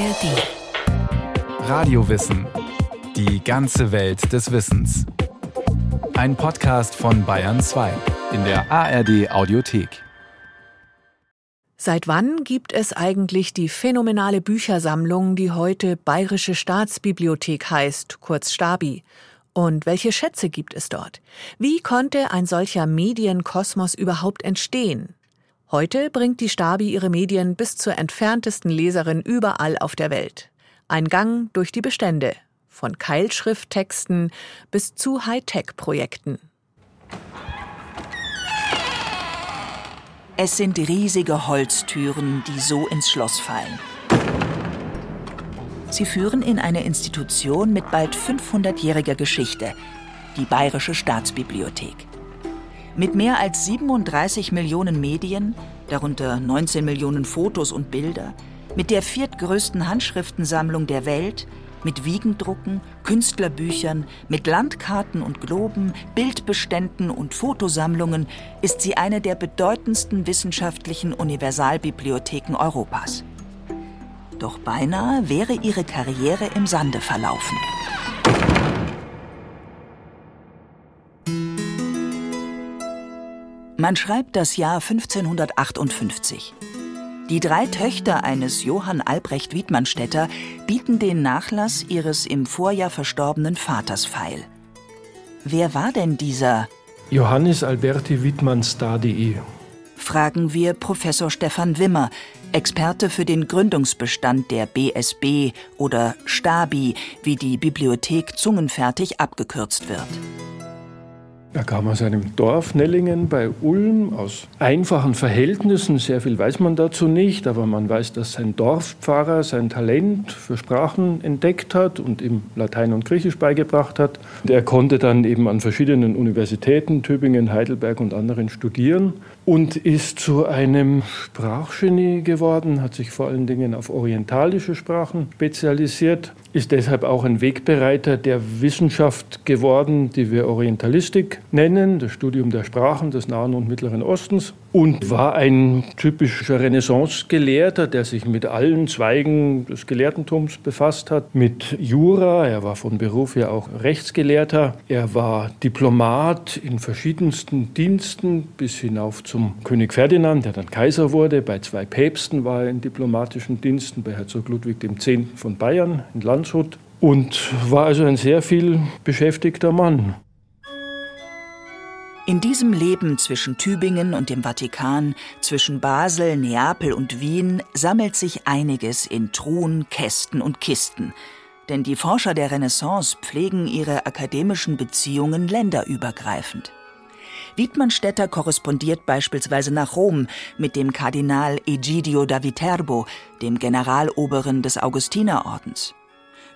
ARD. Radiowissen. Die ganze Welt des Wissens. Ein Podcast von Bayern 2 in der ARD Audiothek. Seit wann gibt es eigentlich die phänomenale Büchersammlung, die heute Bayerische Staatsbibliothek heißt, kurz Stabi? Und welche Schätze gibt es dort? Wie konnte ein solcher Medienkosmos überhaupt entstehen? Heute bringt die Stabi ihre Medien bis zur entferntesten Leserin überall auf der Welt. Ein Gang durch die Bestände, von Keilschrifttexten bis zu Hightech-Projekten. Es sind riesige Holztüren, die so ins Schloss fallen. Sie führen in eine Institution mit bald 500-jähriger Geschichte, die Bayerische Staatsbibliothek. Mit mehr als 37 Millionen Medien, darunter 19 Millionen Fotos und Bilder, mit der viertgrößten Handschriftensammlung der Welt, mit Wiegendrucken, Künstlerbüchern, mit Landkarten und Globen, Bildbeständen und Fotosammlungen ist sie eine der bedeutendsten wissenschaftlichen Universalbibliotheken Europas. Doch beinahe wäre ihre Karriere im Sande verlaufen. Man schreibt das Jahr 1558. Die drei Töchter eines Johann Albrecht Wiedmannstätter bieten den Nachlass ihres im Vorjahr verstorbenen Vaters feil. Wer war denn dieser Johannes Alberti Wiedmann Stadii? Fragen wir Professor Stefan Wimmer, Experte für den Gründungsbestand der BSB oder Stabi, wie die Bibliothek zungenfertig abgekürzt wird. Er kam aus einem Dorf Nellingen bei Ulm aus einfachen Verhältnissen. Sehr viel weiß man dazu nicht, aber man weiß, dass sein Dorfpfarrer sein Talent für Sprachen entdeckt hat und ihm Latein und Griechisch beigebracht hat. Er konnte dann eben an verschiedenen Universitäten, Tübingen, Heidelberg und anderen studieren und ist zu einem Sprachgenie geworden, hat sich vor allen Dingen auf orientalische Sprachen spezialisiert, ist deshalb auch ein Wegbereiter der Wissenschaft geworden, die wir Orientalistik nennen, das Studium der Sprachen des Nahen und Mittleren Ostens und war ein typischer Renaissance-Gelehrter, der sich mit allen Zweigen des Gelehrtentums befasst hat, mit Jura, er war von Beruf ja auch Rechtsgelehrter, er war Diplomat in verschiedensten Diensten bis hinauf zum König Ferdinand, der dann Kaiser wurde, bei zwei Päpsten war er in diplomatischen Diensten, bei Herzog Ludwig X. von Bayern in Landshut und war also ein sehr viel beschäftigter Mann. In diesem Leben zwischen Tübingen und dem Vatikan, zwischen Basel, Neapel und Wien sammelt sich einiges in Truhen, Kästen und Kisten. Denn die Forscher der Renaissance pflegen ihre akademischen Beziehungen länderübergreifend. Wiedmannstätter korrespondiert beispielsweise nach Rom mit dem Kardinal Egidio da Viterbo, dem Generaloberen des Augustinerordens.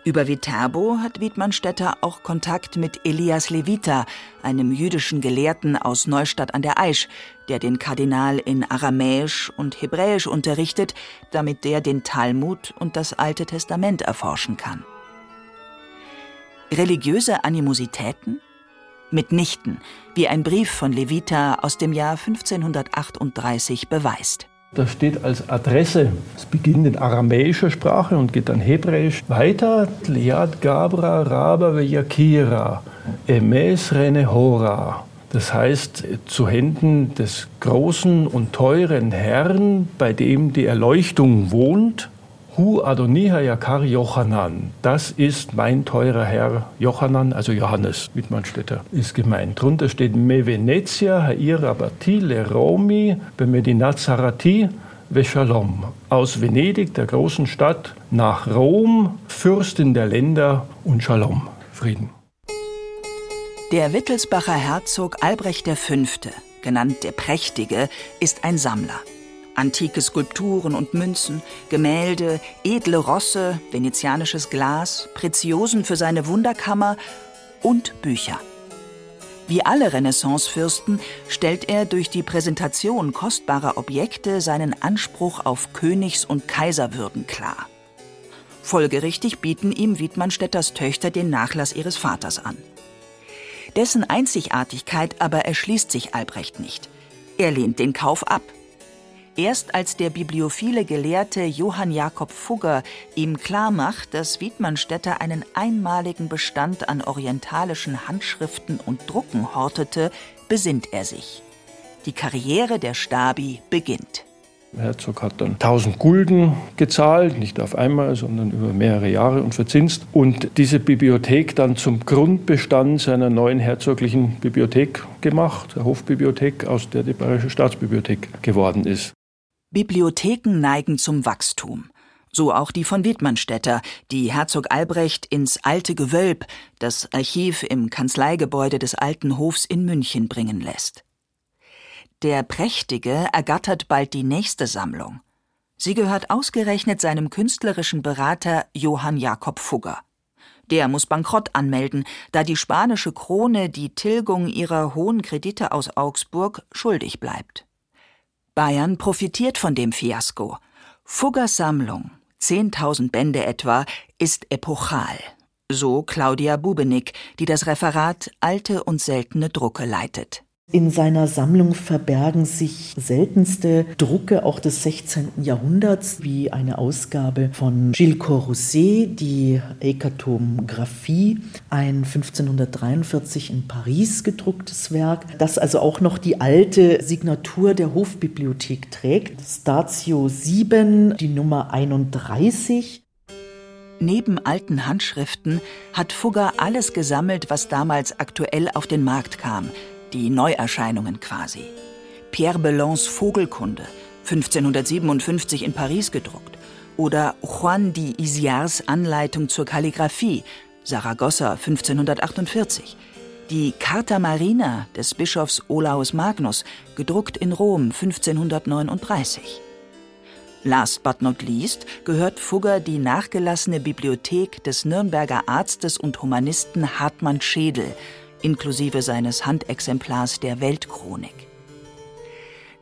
Über Viterbo hat Wiedmannstätter auch Kontakt mit Elias Levita, einem jüdischen Gelehrten aus Neustadt an der Aisch, der den Kardinal in Aramäisch und Hebräisch unterrichtet, damit der den Talmud und das Alte Testament erforschen kann. Religiöse Animositäten? Mitnichten, wie ein Brief von Levita aus dem Jahr 1538 beweist. Das steht als Adresse. Es beginnt in aramäischer Sprache und geht dann hebräisch weiter. Liad Gabra Raba Yakira Emes Rene Hora. Das heißt, zu Händen des großen und teuren Herrn, bei dem die Erleuchtung wohnt, Hu Adoniha Yakar Jochanan. Das ist mein teurer Herr Jochanan, also Johannes Wittmannstädter ist gemeint. Drunter steht Me Venezia Hair Rabati Le Romi Bemedinat Sarati Veshalom. Aus Venedig, der großen Stadt, nach Rom, Fürstin der Länder und Shalom, Frieden. Der Wittelsbacher Herzog Albrecht V., genannt der Prächtige, ist ein Sammler. Antike Skulpturen und Münzen, Gemälde, edle Rosse, venezianisches Glas, Preziosen für seine Wunderkammer und Bücher. Wie alle Renaissancefürsten stellt er durch die Präsentation kostbarer Objekte seinen Anspruch auf Königs- und Kaiserwürden klar. Folgerichtig bieten ihm Wiedmannstädters Töchter den Nachlass ihres Vaters an. Dessen Einzigartigkeit aber erschließt sich Albrecht nicht. Er lehnt den Kauf ab Erst als der bibliophile Gelehrte Johann Jakob Fugger ihm klarmacht, dass Wiedmannstätter einen einmaligen Bestand an orientalischen Handschriften und Drucken hortete, besinnt er sich. Die Karriere der Stabi beginnt. Der Herzog hat dann 1000 Gulden gezahlt, nicht auf einmal, sondern über mehrere Jahre und verzinst. Und diese Bibliothek dann zum Grundbestand seiner neuen herzoglichen Bibliothek gemacht, der Hofbibliothek, aus der die Bayerische Staatsbibliothek geworden ist. Bibliotheken neigen zum Wachstum. So auch die von Wittmannstätter, die Herzog Albrecht ins Alte Gewölb, das Archiv im Kanzleigebäude des Alten Hofs in München bringen lässt. Der Prächtige ergattert bald die nächste Sammlung. Sie gehört ausgerechnet seinem künstlerischen Berater Johann Jakob Fugger. Der muss Bankrott anmelden, da die spanische Krone die Tilgung ihrer hohen Kredite aus Augsburg schuldig bleibt. Bayern profitiert von dem Fiasko. Fuggers Sammlung, 10.000 Bände etwa, ist epochal. So Claudia Bubenig, die das Referat Alte und seltene Drucke leitet. In seiner Sammlung verbergen sich seltenste Drucke auch des 16. Jahrhunderts, wie eine Ausgabe von Gilles Corrosset, die Ekatomographie, ein 1543 in Paris gedrucktes Werk, das also auch noch die alte Signatur der Hofbibliothek trägt. Statio 7, die Nummer 31. Neben alten Handschriften hat Fugger alles gesammelt, was damals aktuell auf den Markt kam – die Neuerscheinungen quasi. Pierre Bellons Vogelkunde, 1557 in Paris gedruckt, oder Juan de Isiars Anleitung zur Kalligraphie, Saragossa 1548, die Carta Marina des Bischofs Olaus Magnus, gedruckt in Rom 1539. Last but not least gehört Fugger die nachgelassene Bibliothek des Nürnberger Arztes und Humanisten Hartmann Schädel inklusive seines Handexemplars der Weltchronik.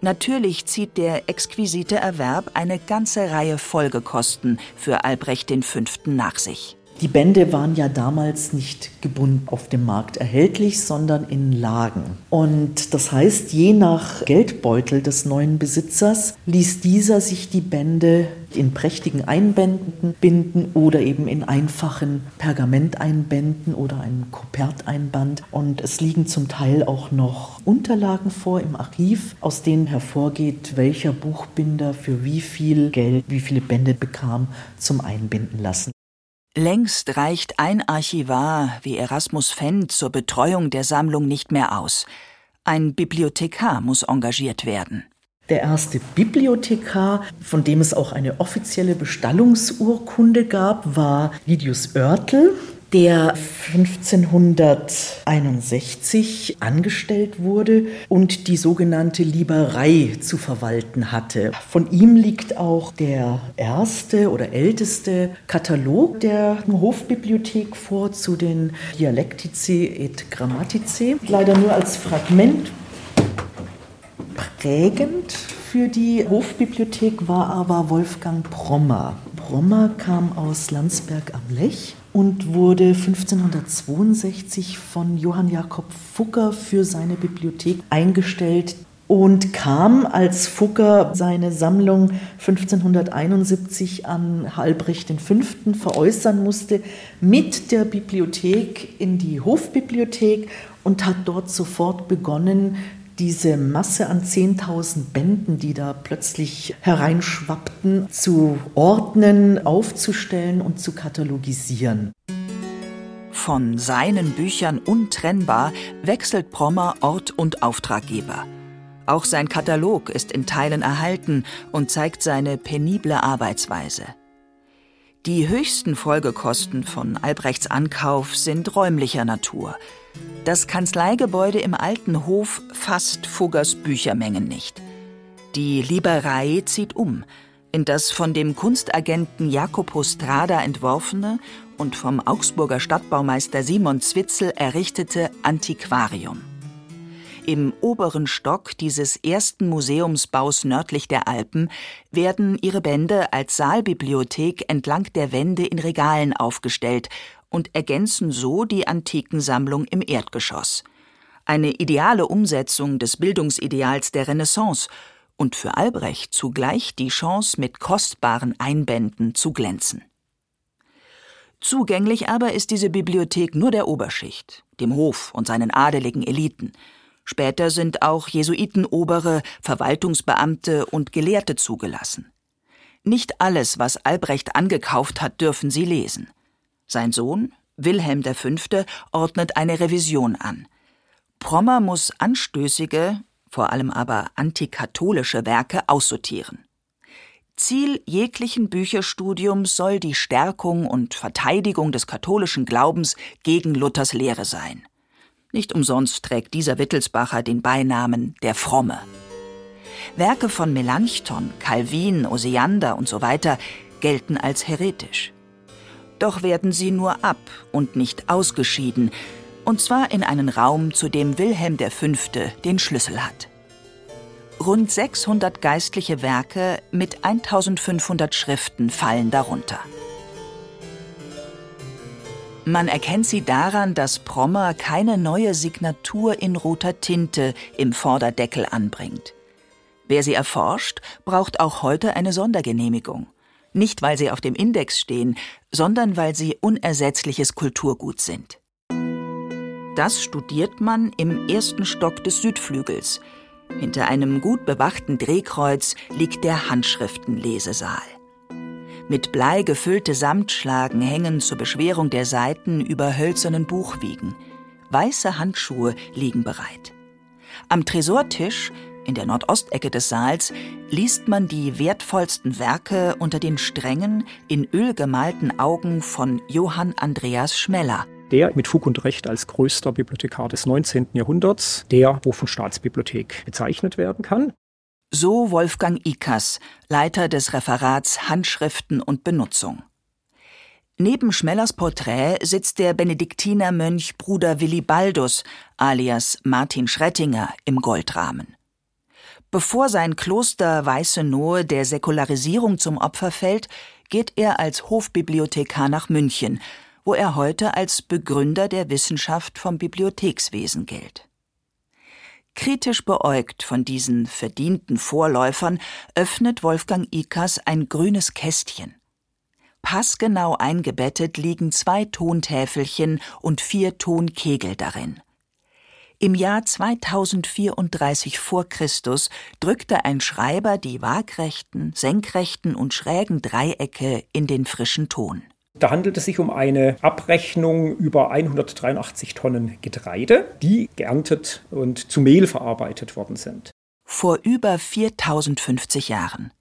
Natürlich zieht der exquisite Erwerb eine ganze Reihe Folgekosten für Albrecht V. nach sich. Die Bände waren ja damals nicht gebunden auf dem Markt erhältlich, sondern in Lagen. Und das heißt, je nach Geldbeutel des neuen Besitzers ließ dieser sich die Bände in prächtigen Einbänden binden oder eben in einfachen Pergamenteinbänden oder einem Koperteinband. Und es liegen zum Teil auch noch Unterlagen vor im Archiv, aus denen hervorgeht, welcher Buchbinder für wie viel Geld wie viele Bände bekam zum Einbinden lassen. Längst reicht ein Archivar wie Erasmus Fenn zur Betreuung der Sammlung nicht mehr aus. Ein Bibliothekar muss engagiert werden. Der erste Bibliothekar, von dem es auch eine offizielle Bestallungsurkunde gab, war Lidius Oertel der 1561 angestellt wurde und die sogenannte Lieberei zu verwalten hatte. Von ihm liegt auch der erste oder älteste Katalog der Hofbibliothek vor zu den Dialectice et Grammatice. Leider nur als Fragment prägend für die Hofbibliothek war aber Wolfgang Prommer. Prommer kam aus Landsberg am Lech und wurde 1562 von Johann Jakob Fugger für seine Bibliothek eingestellt und kam, als Fugger seine Sammlung 1571 an Albrecht V. veräußern musste, mit der Bibliothek in die Hofbibliothek und hat dort sofort begonnen, diese Masse an 10.000 Bänden, die da plötzlich hereinschwappten, zu ordnen, aufzustellen und zu katalogisieren. Von seinen Büchern untrennbar wechselt Prommer Ort und Auftraggeber. Auch sein Katalog ist in Teilen erhalten und zeigt seine penible Arbeitsweise. Die höchsten Folgekosten von Albrechts Ankauf sind räumlicher Natur. Das Kanzleigebäude im Alten Hof fasst Fuggers Büchermengen nicht. Die Liberei zieht um in das von dem Kunstagenten Jacopo Strada entworfene und vom Augsburger Stadtbaumeister Simon Zwitzel errichtete Antiquarium. Im oberen Stock dieses ersten Museumsbaus nördlich der Alpen werden ihre Bände als Saalbibliothek entlang der Wände in Regalen aufgestellt und ergänzen so die Antikensammlung im Erdgeschoss. Eine ideale Umsetzung des Bildungsideals der Renaissance und für Albrecht zugleich die Chance, mit kostbaren Einbänden zu glänzen. Zugänglich aber ist diese Bibliothek nur der Oberschicht, dem Hof und seinen adeligen Eliten. Später sind auch Jesuitenobere, Verwaltungsbeamte und Gelehrte zugelassen. Nicht alles, was Albrecht angekauft hat, dürfen sie lesen. Sein Sohn, Wilhelm V., ordnet eine Revision an. Prommer muss anstößige, vor allem aber antikatholische Werke aussortieren. Ziel jeglichen Bücherstudiums soll die Stärkung und Verteidigung des katholischen Glaubens gegen Luthers Lehre sein. Nicht umsonst trägt dieser Wittelsbacher den Beinamen der Fromme. Werke von Melanchthon, Calvin, Osiander und so gelten als heretisch. Doch werden sie nur ab und nicht ausgeschieden, und zwar in einen Raum, zu dem Wilhelm V. den Schlüssel hat. Rund 600 geistliche Werke mit 1500 Schriften fallen darunter. Man erkennt sie daran, dass Prommer keine neue Signatur in roter Tinte im Vorderdeckel anbringt. Wer sie erforscht, braucht auch heute eine Sondergenehmigung. Nicht, weil sie auf dem Index stehen, sondern weil sie unersetzliches Kulturgut sind. Das studiert man im ersten Stock des Südflügels. Hinter einem gut bewachten Drehkreuz liegt der Handschriftenlesesaal. Mit Blei gefüllte Samtschlagen hängen zur Beschwerung der Seiten über hölzernen Buchwiegen. Weiße Handschuhe liegen bereit. Am Tresortisch, in der Nordostecke des Saals, liest man die wertvollsten Werke unter den strengen, in Öl gemalten Augen von Johann Andreas Schmeller, der mit Fug und Recht als größter Bibliothekar des 19. Jahrhunderts der Hof- und Staatsbibliothek bezeichnet werden kann. So Wolfgang Ikas, Leiter des Referats Handschriften und Benutzung. Neben Schmellers Porträt sitzt der Benediktinermönch Bruder Willi Baldus alias Martin Schrettinger im Goldrahmen. Bevor sein Kloster Weiße Nohe der Säkularisierung zum Opfer fällt, geht er als Hofbibliothekar nach München, wo er heute als Begründer der Wissenschaft vom Bibliothekswesen gilt. Kritisch beäugt von diesen verdienten Vorläufern öffnet Wolfgang Ikas ein grünes Kästchen. Passgenau eingebettet liegen zwei Tontäfelchen und vier Tonkegel darin. Im Jahr 2034 vor Christus drückte ein Schreiber die waagrechten, senkrechten und schrägen Dreiecke in den frischen Ton. Da handelt es sich um eine Abrechnung über 183 Tonnen Getreide, die geerntet und zu Mehl verarbeitet worden sind. Vor über 4050 Jahren.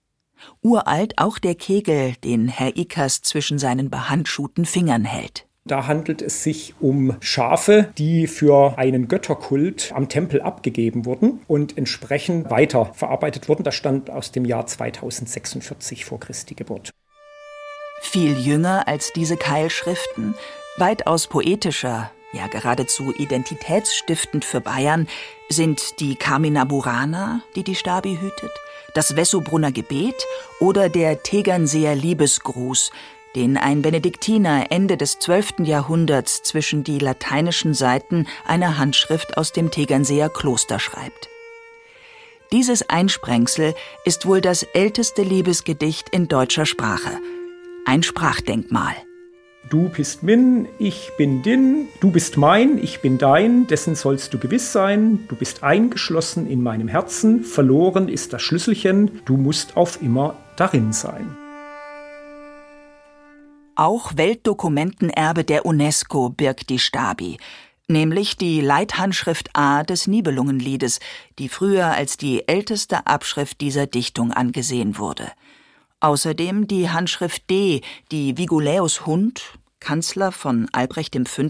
Uralt auch der Kegel, den Herr Ickers zwischen seinen behandschuhten Fingern hält. Da handelt es sich um Schafe, die für einen Götterkult am Tempel abgegeben wurden und entsprechend weiter verarbeitet wurden. Das stand aus dem Jahr 2046 vor Christi Geburt. Viel jünger als diese Keilschriften, weitaus poetischer, ja geradezu identitätsstiftend für Bayern, sind die Carmina Burana, die die Stabi hütet, das Wessobrunner Gebet oder der Tegernseer Liebesgruß, den ein Benediktiner Ende des 12. Jahrhunderts zwischen die lateinischen Seiten einer Handschrift aus dem Tegernseer Kloster schreibt. Dieses Einsprengsel ist wohl das älteste Liebesgedicht in deutscher Sprache – ein Sprachdenkmal. Du bist min, ich bin din, du bist mein, ich bin dein, dessen sollst du gewiss sein, du bist eingeschlossen in meinem Herzen, verloren ist das Schlüsselchen, du musst auf immer darin sein. Auch Weltdokumentenerbe der UNESCO birgt die Stabi, nämlich die Leithandschrift A des Nibelungenliedes, die früher als die älteste Abschrift dieser Dichtung angesehen wurde. Außerdem die Handschrift D, die Viguläus Hund, Kanzler von Albrecht V.,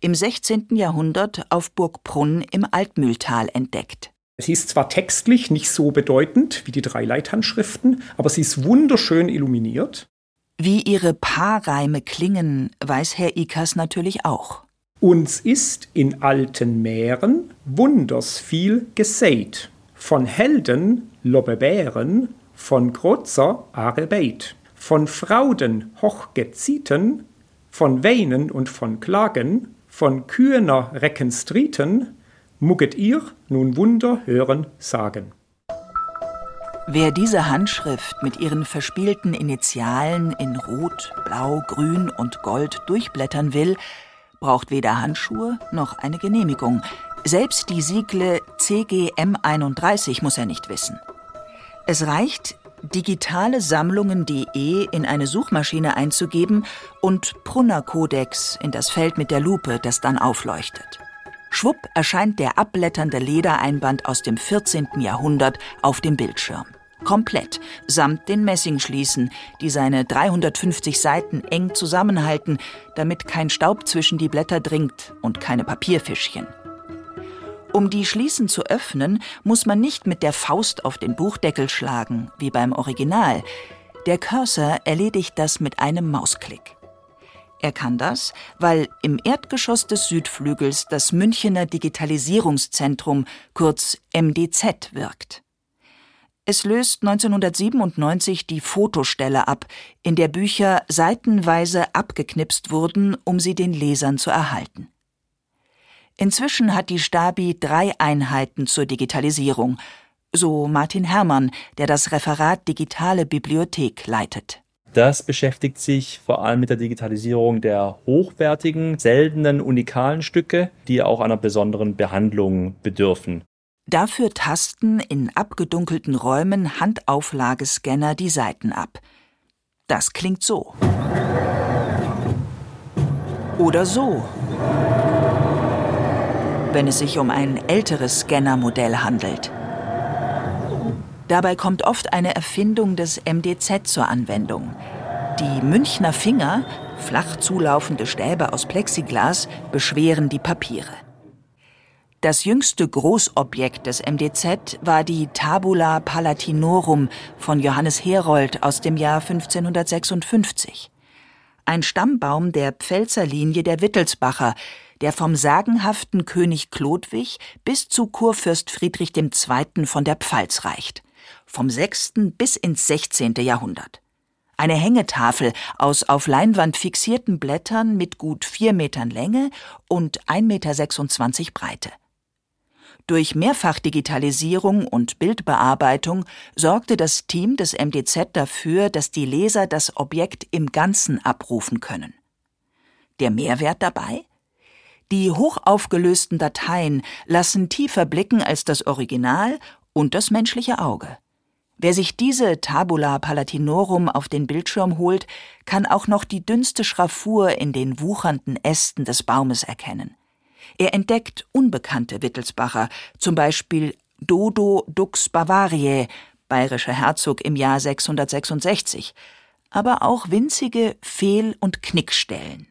im 16. Jahrhundert auf Burg Brunn im Altmühltal entdeckt. Sie ist zwar textlich nicht so bedeutend wie die drei Leithandschriften, aber sie ist wunderschön illuminiert. Wie ihre Paarreime klingen, weiß Herr Ikas natürlich auch. Uns ist in alten Meeren wunders viel gesät, von Helden, Lobbebären von Grozer Arebeit, von Frauden hochgezieten, von Weinen und von Klagen, von Kühner Reckenstrieten, mugget ihr nun Wunder hören sagen. Wer diese Handschrift mit ihren verspielten Initialen in Rot, Blau, Grün und Gold durchblättern will, braucht weder Handschuhe noch eine Genehmigung. Selbst die Siegle CGM31 muss er nicht wissen. Es reicht, digitalesammlungen.de in eine Suchmaschine einzugeben und Brunner-Kodex in das Feld mit der Lupe, das dann aufleuchtet. Schwupp erscheint der abblätternde Ledereinband aus dem 14. Jahrhundert auf dem Bildschirm. Komplett, samt den Messingschließen, die seine 350 Seiten eng zusammenhalten, damit kein Staub zwischen die Blätter dringt und keine Papierfischchen. Um die Schließen zu öffnen, muss man nicht mit der Faust auf den Buchdeckel schlagen, wie beim Original. Der Cursor erledigt das mit einem Mausklick. Er kann das, weil im Erdgeschoss des Südflügels das Münchener Digitalisierungszentrum, kurz MDZ, wirkt. Es löst 1997 die Fotostelle ab, in der Bücher seitenweise abgeknipst wurden, um sie den Lesern zu erhalten. Inzwischen hat die Stabi drei Einheiten zur Digitalisierung, so Martin Herrmann, der das Referat Digitale Bibliothek leitet. Das beschäftigt sich vor allem mit der Digitalisierung der hochwertigen, seltenen, unikalen Stücke, die auch einer besonderen Behandlung bedürfen. Dafür tasten in abgedunkelten Räumen Handauflagescanner die Seiten ab. Das klingt so. Oder so wenn es sich um ein älteres Scannermodell handelt. Dabei kommt oft eine Erfindung des MDZ zur Anwendung. Die Münchner Finger, flach zulaufende Stäbe aus Plexiglas, beschweren die Papiere. Das jüngste Großobjekt des MDZ war die Tabula Palatinorum von Johannes Herold aus dem Jahr 1556. Ein Stammbaum der Pfälzerlinie der Wittelsbacher, der vom sagenhaften König Chlodwig bis zu Kurfürst Friedrich II. von der Pfalz reicht. Vom 6. bis ins 16. Jahrhundert. Eine Hängetafel aus auf Leinwand fixierten Blättern mit gut vier Metern Länge und 1,26 Meter Breite. Durch Mehrfachdigitalisierung und Bildbearbeitung sorgte das Team des MDZ dafür, dass die Leser das Objekt im Ganzen abrufen können. Der Mehrwert dabei? Die hochaufgelösten Dateien lassen tiefer blicken als das Original und das menschliche Auge. Wer sich diese Tabula Palatinorum auf den Bildschirm holt, kann auch noch die dünnste Schraffur in den wuchernden Ästen des Baumes erkennen. Er entdeckt unbekannte Wittelsbacher, zum Beispiel Dodo Dux Bavariae, bayerischer Herzog im Jahr 666, aber auch winzige Fehl- und Knickstellen.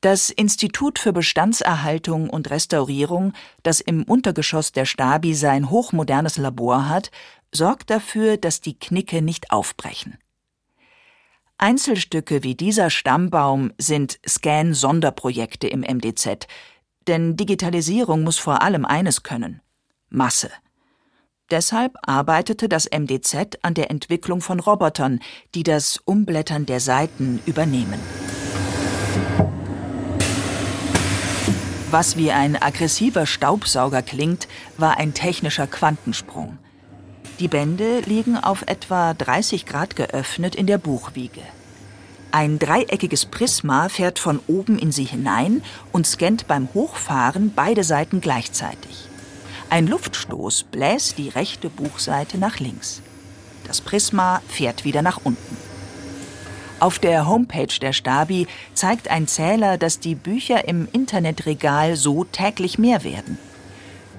Das Institut für Bestandserhaltung und Restaurierung, das im Untergeschoss der Stabi sein hochmodernes Labor hat, sorgt dafür, dass die Knicke nicht aufbrechen. Einzelstücke wie dieser Stammbaum sind Scan-Sonderprojekte im MDZ, denn Digitalisierung muss vor allem eines können Masse. Deshalb arbeitete das MDZ an der Entwicklung von Robotern, die das Umblättern der Seiten übernehmen. Was wie ein aggressiver Staubsauger klingt, war ein technischer Quantensprung. Die Bände liegen auf etwa 30 Grad geöffnet in der Buchwiege. Ein dreieckiges Prisma fährt von oben in sie hinein und scannt beim Hochfahren beide Seiten gleichzeitig. Ein Luftstoß bläst die rechte Buchseite nach links. Das Prisma fährt wieder nach unten. Auf der Homepage der Stabi zeigt ein Zähler, dass die Bücher im Internetregal so täglich mehr werden.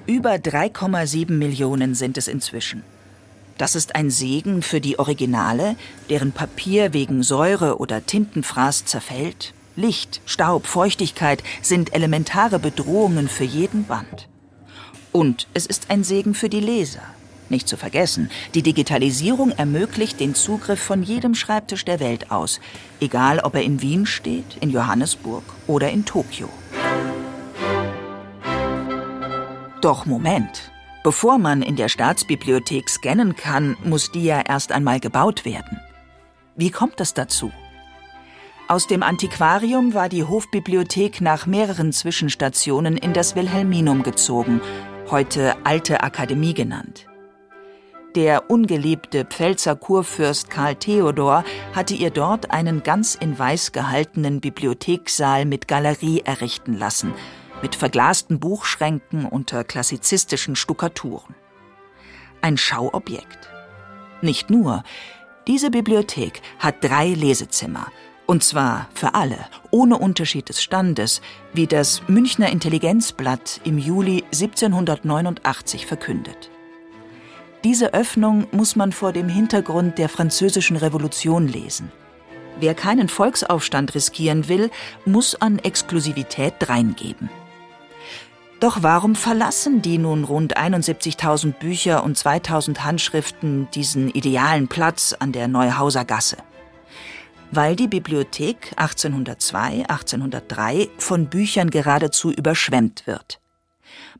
Über 3,7 Millionen sind es inzwischen. Das ist ein Segen für die Originale, deren Papier wegen Säure oder Tintenfraß zerfällt. Licht, Staub, Feuchtigkeit sind elementare Bedrohungen für jeden Band. Und es ist ein Segen für die Leser. Nicht zu vergessen, die Digitalisierung ermöglicht den Zugriff von jedem Schreibtisch der Welt aus, egal ob er in Wien steht, in Johannesburg oder in Tokio. Doch Moment. Bevor man in der Staatsbibliothek scannen kann, muss die ja erst einmal gebaut werden. Wie kommt es dazu? Aus dem Antiquarium war die Hofbibliothek nach mehreren Zwischenstationen in das Wilhelminum gezogen, heute Alte Akademie genannt. Der ungeliebte Pfälzer Kurfürst Karl Theodor hatte ihr dort einen ganz in Weiß gehaltenen Bibliothekssaal mit Galerie errichten lassen, mit verglasten Buchschränken unter klassizistischen Stuckaturen. Ein Schauobjekt. Nicht nur, diese Bibliothek hat drei Lesezimmer, und zwar für alle, ohne Unterschied des Standes, wie das Münchner Intelligenzblatt im Juli 1789 verkündet. Diese Öffnung muss man vor dem Hintergrund der Französischen Revolution lesen. Wer keinen Volksaufstand riskieren will, muss an Exklusivität dreingeben. Doch warum verlassen die nun rund 71.000 Bücher und 2.000 Handschriften diesen idealen Platz an der Neuhauser Gasse? Weil die Bibliothek 1802, 1803 von Büchern geradezu überschwemmt wird.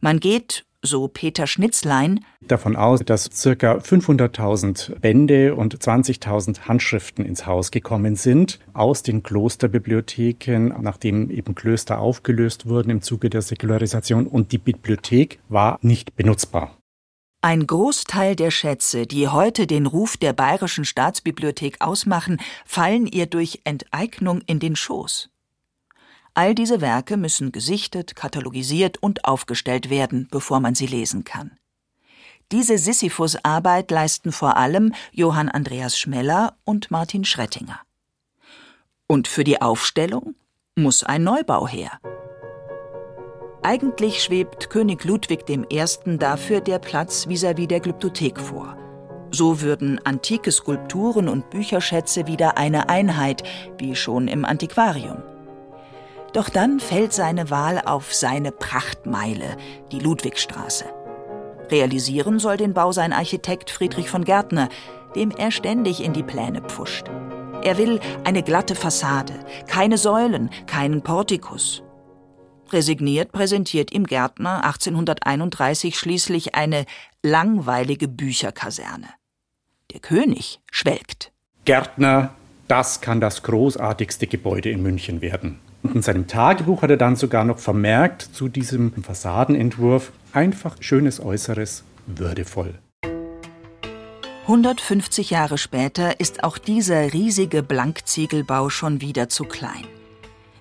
Man geht so Peter Schnitzlein, davon aus, dass ca. 500.000 Bände und 20.000 Handschriften ins Haus gekommen sind aus den Klosterbibliotheken, nachdem eben Klöster aufgelöst wurden im Zuge der Säkularisation und die Bibliothek war nicht benutzbar. Ein Großteil der Schätze, die heute den Ruf der Bayerischen Staatsbibliothek ausmachen, fallen ihr durch Enteignung in den Schoß. All diese Werke müssen gesichtet, katalogisiert und aufgestellt werden, bevor man sie lesen kann. Diese Sisyphus-Arbeit leisten vor allem Johann Andreas Schmeller und Martin Schrettinger. Und für die Aufstellung muss ein Neubau her. Eigentlich schwebt König Ludwig I. dafür der Platz vis-à-vis -vis der Glyptothek vor. So würden antike Skulpturen und Bücherschätze wieder eine Einheit, wie schon im Antiquarium. Doch dann fällt seine Wahl auf seine Prachtmeile, die Ludwigstraße. Realisieren soll den Bau sein Architekt Friedrich von Gärtner, dem er ständig in die Pläne pfuscht. Er will eine glatte Fassade, keine Säulen, keinen Portikus. Resigniert präsentiert ihm Gärtner 1831 schließlich eine langweilige Bücherkaserne. Der König schwelgt. Gärtner, das kann das großartigste Gebäude in München werden. Und in seinem Tagebuch hat er dann sogar noch vermerkt zu diesem Fassadenentwurf, einfach schönes Äußeres, würdevoll. 150 Jahre später ist auch dieser riesige Blankziegelbau schon wieder zu klein.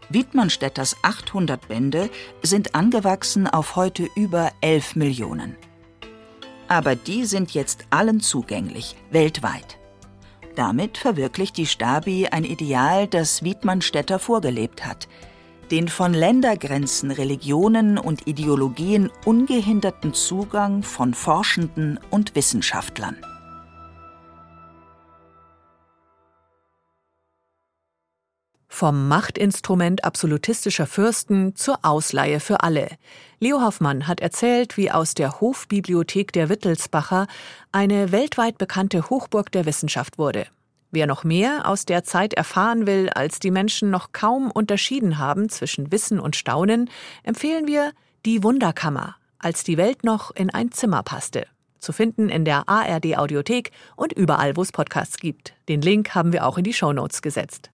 Wiedmannstädters 800 Bände sind angewachsen auf heute über 11 Millionen. Aber die sind jetzt allen zugänglich, weltweit. Damit verwirklicht die Stabi ein Ideal, das Wiedmannstätter vorgelebt hat. Den von Ländergrenzen, Religionen und Ideologien ungehinderten Zugang von Forschenden und Wissenschaftlern. Vom Machtinstrument absolutistischer Fürsten zur Ausleihe für alle. Leo Hoffmann hat erzählt, wie aus der Hofbibliothek der Wittelsbacher eine weltweit bekannte Hochburg der Wissenschaft wurde. Wer noch mehr aus der Zeit erfahren will, als die Menschen noch kaum unterschieden haben zwischen Wissen und Staunen, empfehlen wir Die Wunderkammer, als die Welt noch in ein Zimmer passte. Zu finden in der ARD Audiothek und überall, wo es Podcasts gibt. Den Link haben wir auch in die Shownotes gesetzt.